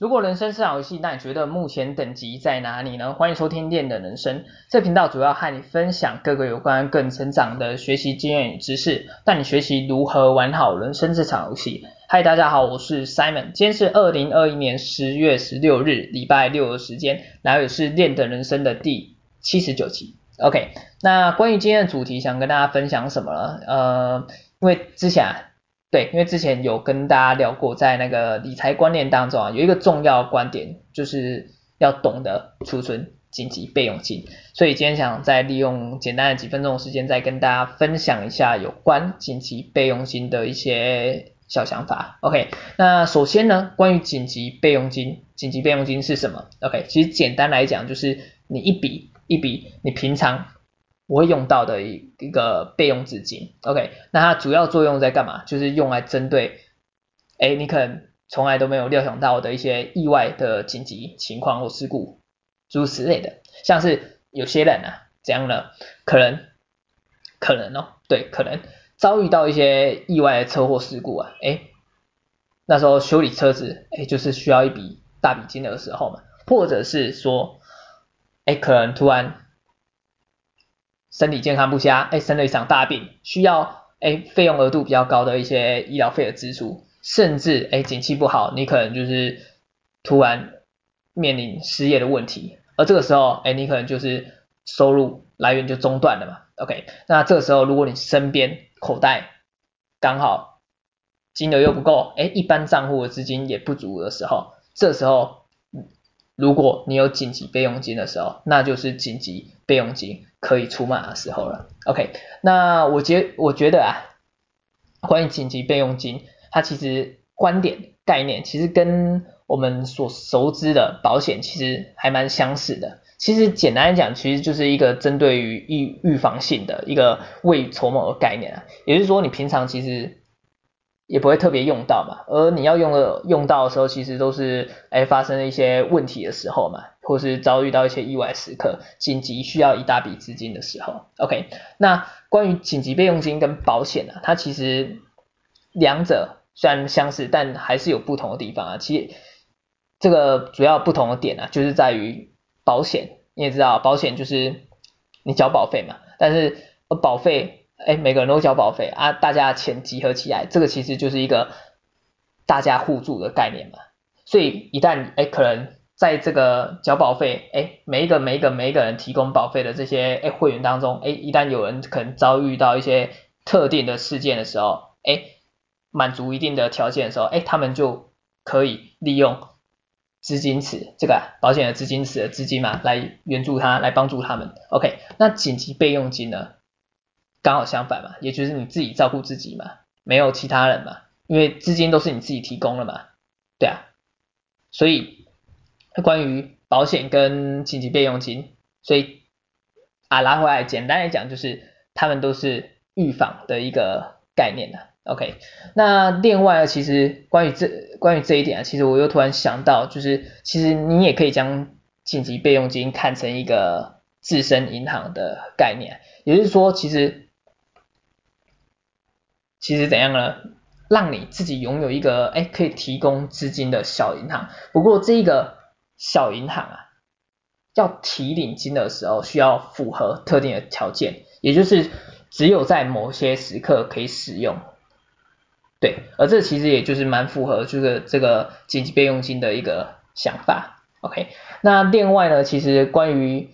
如果人生是场游戏，那你觉得目前等级在哪里呢？欢迎收听练的人生，这频道主要和你分享各个有关个人成长的学习经验与知识，带你学习如何玩好人生这场游戏。嗨，大家好，我是 Simon，今天是二零二一年十月十六日，礼拜六的时间，然后也是练的人生的第七十九集。OK，那关于今天的主题，想跟大家分享什么呢？呃，因为之前。对，因为之前有跟大家聊过，在那个理财观念当中啊，有一个重要观点，就是要懂得储存紧急备用金。所以今天想再利用简单的几分钟的时间，再跟大家分享一下有关紧急备用金的一些小想法。OK，那首先呢，关于紧急备用金，紧急备用金是什么？OK，其实简单来讲，就是你一笔一笔，你平常。我会用到的一一个备用资金，OK，那它主要作用在干嘛？就是用来针对，哎，你可能从来都没有料想到的一些意外的紧急情况或事故，诸如此类的。像是有些人啊，怎样呢？可能，可能哦，对，可能遭遇到一些意外的车祸事故啊，哎，那时候修理车子，哎，就是需要一笔大笔金的时候嘛，或者是说，哎，可能突然。身体健康不佳，哎，生了一场大病，需要哎费用额度比较高的一些医疗费的支出，甚至哎景气不好，你可能就是突然面临失业的问题，而这个时候哎你可能就是收入来源就中断了嘛，OK，那这个时候如果你身边口袋刚好金额又不够，哎一般账户的资金也不足的时候，这时候。如果你有紧急备用金的时候，那就是紧急备用金可以出马的时候了。OK，那我觉我觉得啊，关于紧急备用金，它其实观点概念其实跟我们所熟知的保险其实还蛮相似的。其实简单来讲，其实就是一个针对于预预防性的一个未雨绸缪的概念啊。也就是说，你平常其实。也不会特别用到嘛，而你要用的用到的时候，其实都是哎发生了一些问题的时候嘛，或是遭遇到一些意外时刻，紧急需要一大笔资金的时候。OK，那关于紧急备用金跟保险啊，它其实两者虽然相似，但还是有不同的地方啊。其实这个主要不同的点啊，就是在于保险，你也知道，保险就是你交保费嘛，但是保费。哎，每个人都交保费啊，大家钱集合起来，这个其实就是一个大家互助的概念嘛。所以一旦哎，可能在这个交保费，哎，每一个每一个每一个人提供保费的这些哎会员当中，哎，一旦有人可能遭遇到一些特定的事件的时候，哎，满足一定的条件的时候，哎，他们就可以利用资金池这个保险的资金池的资金嘛，来援助他，来帮助他们。OK，那紧急备用金呢？刚好相反嘛，也就是你自己照顾自己嘛，没有其他人嘛，因为资金都是你自己提供了嘛，对啊，所以关于保险跟紧急备用金，所以啊拉回来，简单来讲就是他们都是预防的一个概念的，OK，那另外其实关于这关于这一点啊，其实我又突然想到，就是其实你也可以将紧急备用金看成一个自身银行的概念，也就是说其实。其实怎样呢？让你自己拥有一个哎可以提供资金的小银行。不过这个小银行啊，要提领金的时候需要符合特定的条件，也就是只有在某些时刻可以使用。对，而这其实也就是蛮符合就是这个紧急备用金的一个想法。OK，那另外呢，其实关于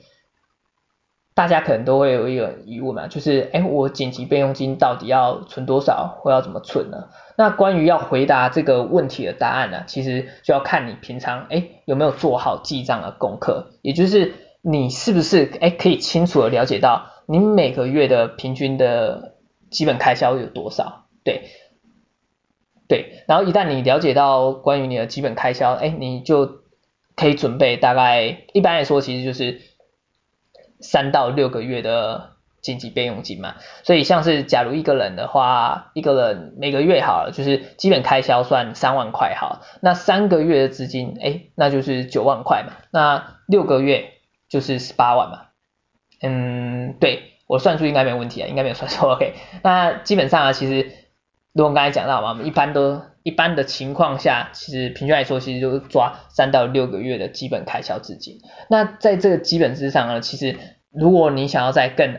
大家可能都会有一个疑问嘛，就是哎，我紧急备用金到底要存多少，或要怎么存呢？那关于要回答这个问题的答案呢，其实就要看你平常哎有没有做好记账的功课，也就是你是不是哎可以清楚的了解到你每个月的平均的基本开销有多少？对，对，然后一旦你了解到关于你的基本开销，哎，你就可以准备大概一般来说其实就是。三到六个月的紧急备用金嘛，所以像是假如一个人的话，一个人每个月好了，就是基本开销算三万块好，那三个月的资金，哎，那就是九万块嘛，那六个月就是十八万嘛，嗯，对，我算数应该没有问题啊，应该没有算错，OK，那基本上啊，其实如果刚才讲到嘛，我们一般都一般的情况下，其实平均来说，其实就是抓三到六个月的基本开销资金。那在这个基本之上呢，其实如果你想要再更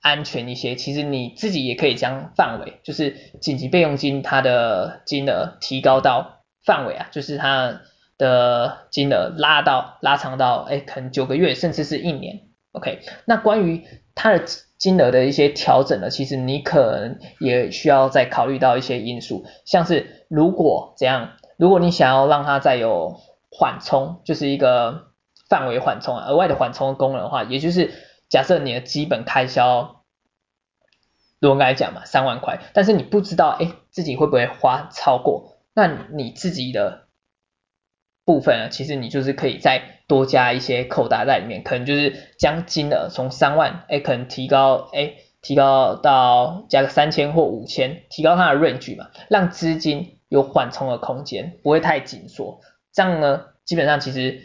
安全一些，其实你自己也可以将范围，就是紧急备用金它的金额提高到范围啊，就是它的金额拉到拉长到，哎，可能九个月，甚至是一年。OK，那关于它的。金额的一些调整呢，其实你可能也需要再考虑到一些因素，像是如果怎样，如果你想要让它再有缓冲，就是一个范围缓冲啊，额外的缓冲功能的话，也就是假设你的基本开销，如果刚才讲嘛，三万块，但是你不知道哎自己会不会花超过，那你自己的。部分呢，其实你就是可以再多加一些扣打在里面，可能就是将金额从三万，哎，可能提高，哎，提高到加个三千或五千，提高它的 range 嘛，让资金有缓冲的空间，不会太紧缩。这样呢，基本上其实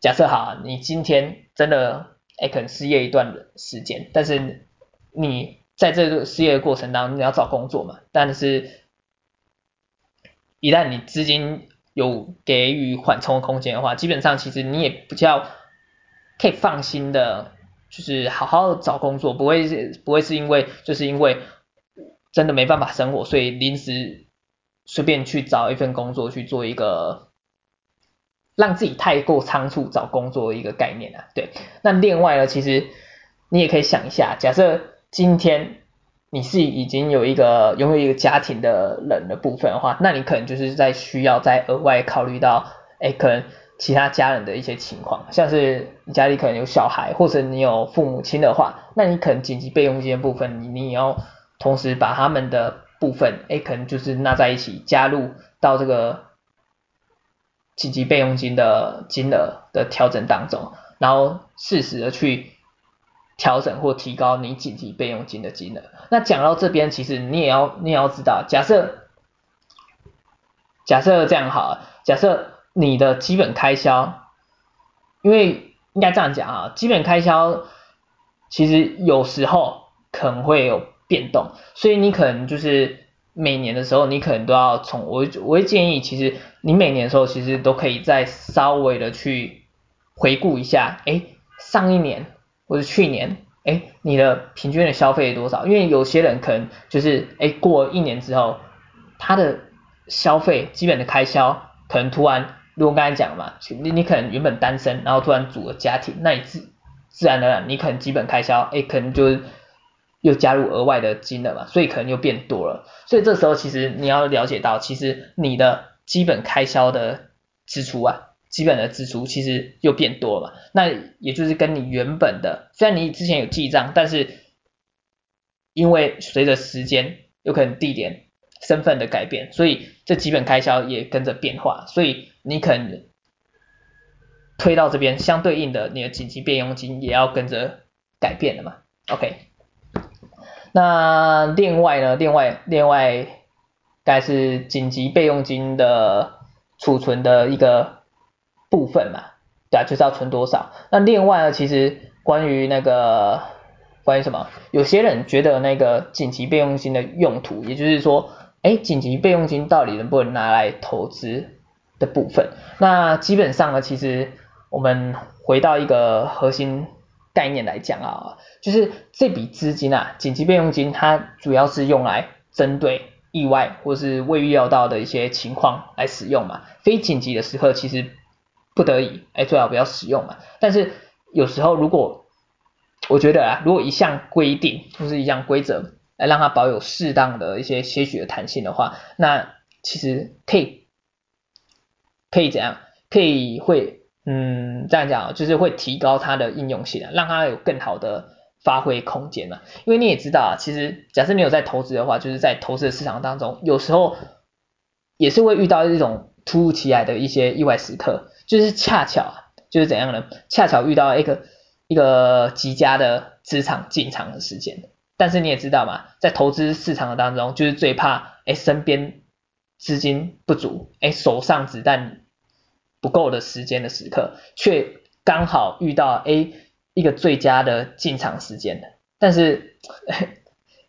假设好，你今天真的，哎，可能失业一段时间，但是你在这个失业的过程当中，你要找工作嘛，但是，一旦你资金有给予缓冲空间的话，基本上其实你也比较可以放心的，就是好好找工作，不会不会是因为就是因为真的没办法生活，所以临时随便去找一份工作去做一个让自己太过仓促找工作的一个概念啊。对，那另外呢，其实你也可以想一下，假设今天。你是已经有一个拥有一个家庭的人的部分的话，那你可能就是在需要再额外考虑到，哎，可能其他家人的一些情况，像是你家里可能有小孩，或者你有父母亲的话，那你可能紧急备用金的部分，你你也要同时把他们的部分，哎，可能就是纳在一起，加入到这个紧急备用金的金额的调整当中，然后适时的去。调整或提高你紧急备用金的金额。那讲到这边，其实你也要你也要知道，假设假设这样好，假设你的基本开销，因为应该这样讲啊，基本开销其实有时候可能会有变动，所以你可能就是每年的时候，你可能都要从我我会建议，其实你每年的时候，其实都可以再稍微的去回顾一下，哎，上一年。或者去年，哎，你的平均的消费多少？因为有些人可能就是，哎，过一年之后，他的消费基本的开销可能突然，如果刚才讲嘛，你你可能原本单身，然后突然组了家庭，那你自自然而然，你可能基本开销，哎，可能就是又加入额外的金额嘛，所以可能又变多了。所以这时候其实你要了解到，其实你的基本开销的支出啊。基本的支出其实又变多了，那也就是跟你原本的，虽然你之前有记账，但是因为随着时间，有可能地点、身份的改变，所以这基本开销也跟着变化，所以你可能推到这边，相对应的你的紧急备用金也要跟着改变了嘛。OK，那另外呢，另外另外该是紧急备用金的储存的一个。部分嘛，对啊，就是要存多少。那另外呢，其实关于那个关于什么，有些人觉得那个紧急备用金的用途，也就是说，哎，紧急备用金到底能不能拿来投资的部分？那基本上呢，其实我们回到一个核心概念来讲啊，就是这笔资金啊，紧急备用金，它主要是用来针对意外或是未预料到的一些情况来使用嘛。非紧急的时刻，其实不得已，哎，最好不要使用嘛。但是有时候，如果我觉得啊，如果一项规定或是一项规则来让它保有适当的一些些许的弹性的话，那其实可以可以怎样？可以会嗯这样讲，就是会提高它的应用性啊，让它有更好的发挥空间嘛。因为你也知道啊，其实假设你有在投资的话，就是在投资的市场当中，有时候也是会遇到这种突如其来的一些意外时刻。就是恰巧，就是怎样呢？恰巧遇到一个一个极佳的职场进场的时间。但是你也知道嘛，在投资市场的当中，就是最怕哎身边资金不足，哎手上子弹不够的时间的时刻，却刚好遇到哎一个最佳的进场时间。但是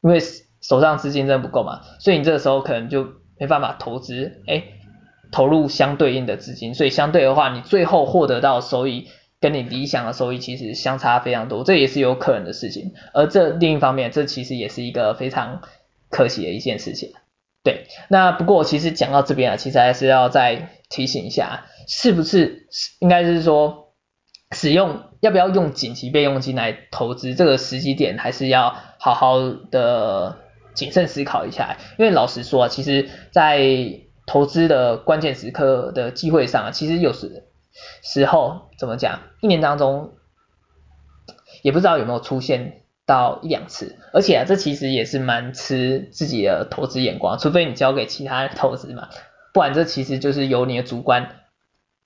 因为手上资金真的不够嘛，所以你这个时候可能就没办法投资，哎，投入相对应的资金，所以相对的话，你最后获得到收益跟你理想的收益其实相差非常多，这也是有可能的事情。而这另一方面，这其实也是一个非常可惜的一件事情。对，那不过其实讲到这边啊，其实还是要再提醒一下，是不是应该是说使用要不要用紧急备用金来投资，这个时机点还是要好好的。谨慎思考一下，因为老实说啊，其实，在投资的关键时刻的机会上，其实有时时候怎么讲，一年当中也不知道有没有出现到一两次，而且啊，这其实也是蛮吃自己的投资眼光，除非你交给其他投资嘛，不然这其实就是由你的主观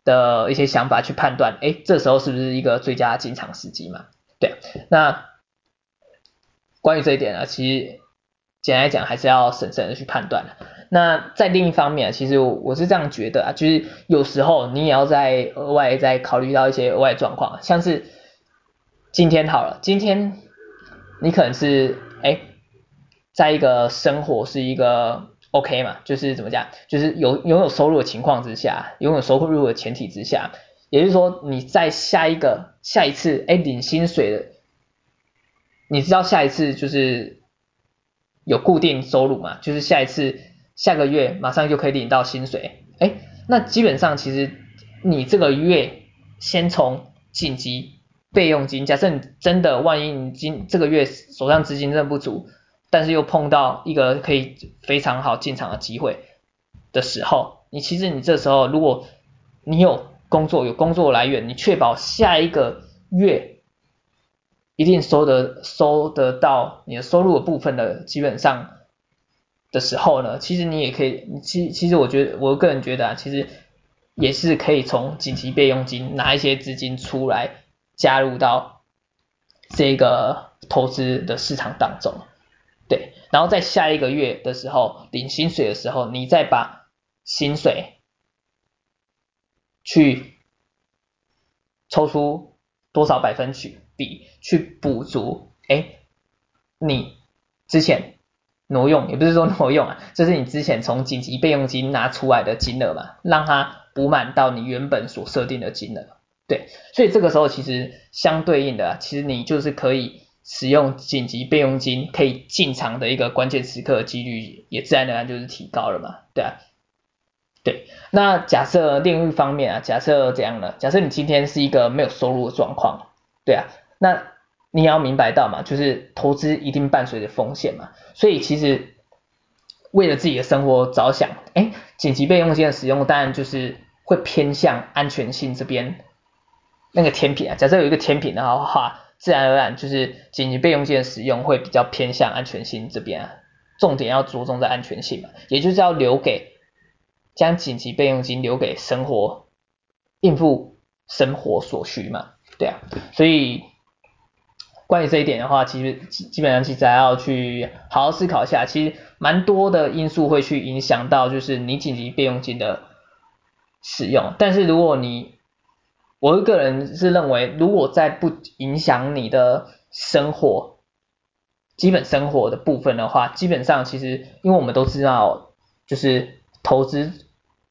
的一些想法去判断，哎，这时候是不是一个最佳进场时机嘛？对，那关于这一点呢，其实。简单来讲，还是要审慎的去判断。那在另一方面，其实我是这样觉得啊，就是有时候你也要再额外再考虑到一些额外状况，像是今天好了，今天你可能是哎，在一个生活是一个 OK 嘛，就是怎么讲，就是有拥有收入的情况之下，拥有收入的前提之下，也就是说你在下一个下一次哎领薪水的，你知道下一次就是。有固定收入嘛，就是下一次下个月马上就可以领到薪水，哎，那基本上其实你这个月先从紧急备用金，假设你真的万一你今这个月手上资金真的不足，但是又碰到一个可以非常好进场的机会的时候，你其实你这时候如果你有工作有工作来源，你确保下一个月。一定收得收得到你的收入的部分的基本上的时候呢，其实你也可以，其其实我觉得我个人觉得啊，其实也是可以从紧急备用金拿一些资金出来加入到这个投资的市场当中，对，然后在下一个月的时候领薪水的时候，你再把薪水去抽出多少百分比。去补足，哎，你之前挪用，也不是说挪用啊，这是你之前从紧急备用金拿出来的金额嘛，让它补满到你原本所设定的金额，对，所以这个时候其实相对应的，其实你就是可以使用紧急备用金可以进场的一个关键时刻几率，也自然而然就是提高了嘛，对啊，对，那假设另一方面啊，假设怎样呢？假设你今天是一个没有收入的状况，对啊。那你要明白到嘛，就是投资一定伴随着风险嘛，所以其实为了自己的生活着想，哎，紧急备用金的使用当然就是会偏向安全性这边那个甜品啊，假设有一个甜品的话，自然而然就是紧急备用金的使用会比较偏向安全性这边，重点要着重在安全性嘛，也就是要留给将紧急备用金留给生活应付生活所需嘛，对啊，所以。关于这一点的话，其实基本上其实还要去好好思考一下，其实蛮多的因素会去影响到，就是你紧急备用金的使用。但是如果你，我个人是认为，如果在不影响你的生活，基本生活的部分的话，基本上其实因为我们都知道，就是投资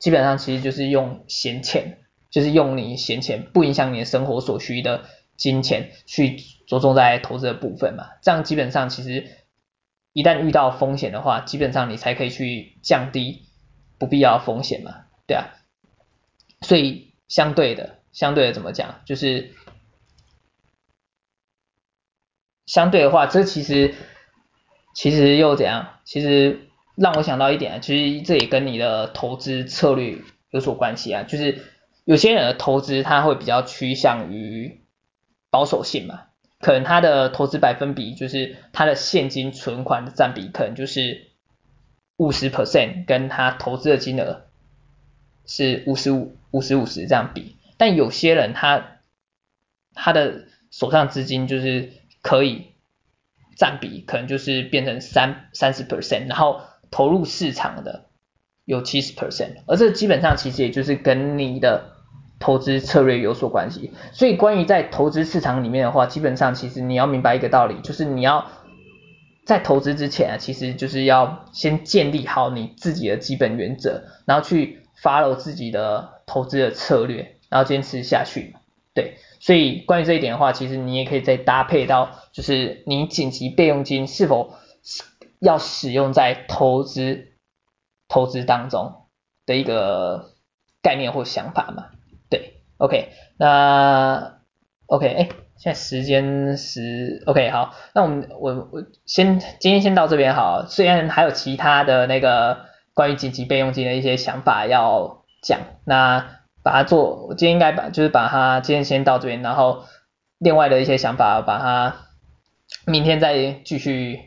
基本上其实就是用闲钱，就是用你闲钱不影响你的生活所需的。金钱去着重在投资的部分嘛，这样基本上其实一旦遇到风险的话，基本上你才可以去降低不必要的风险嘛，对啊，所以相对的，相对的怎么讲，就是相对的话，这其实其实又怎样？其实让我想到一点，其实这也跟你的投资策略有所关系啊，就是有些人的投资他会比较趋向于。保守性嘛，可能他的投资百分比就是他的现金存款的占比可能就是五十 percent，跟他投资的金额是五十五五十五十这样比。但有些人他他的手上资金就是可以占比可能就是变成三三十 percent，然后投入市场的有七十 percent，而这基本上其实也就是跟你的。投资策略有所关系，所以关于在投资市场里面的话，基本上其实你要明白一个道理，就是你要在投资之前啊，其实就是要先建立好你自己的基本原则，然后去 follow 自己的投资的策略，然后坚持下去。对，所以关于这一点的话，其实你也可以再搭配到，就是你紧急备用金是否要使用在投资投资当中的一个概念或想法嘛。，OK，那 OK，哎。现在时间是 OK 好，那我们我我先今天先到这边好，虽然还有其他的那个关于紧急备用金的一些想法要讲，那把它做，我今天应该把就是把它今天先到这边，然后另外的一些想法把它明天再继续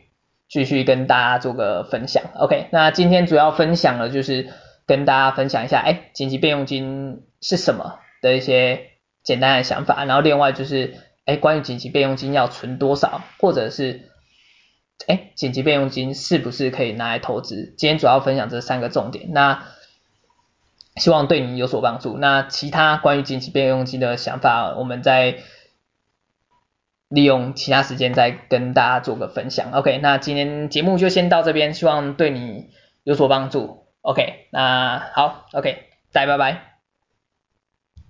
继续跟大家做个分享，OK，那今天主要分享的就是跟大家分享一下，哎，紧急备用金是什么的一些简单的想法，然后另外就是。哎，关于紧急备用金要存多少，或者是哎，紧急备用金是不是可以拿来投资？今天主要分享这三个重点，那希望对你有所帮助。那其他关于紧急备用金的想法，我们再利用其他时间再跟大家做个分享。OK，那今天节目就先到这边，希望对你有所帮助。OK，那好，OK，大家拜拜。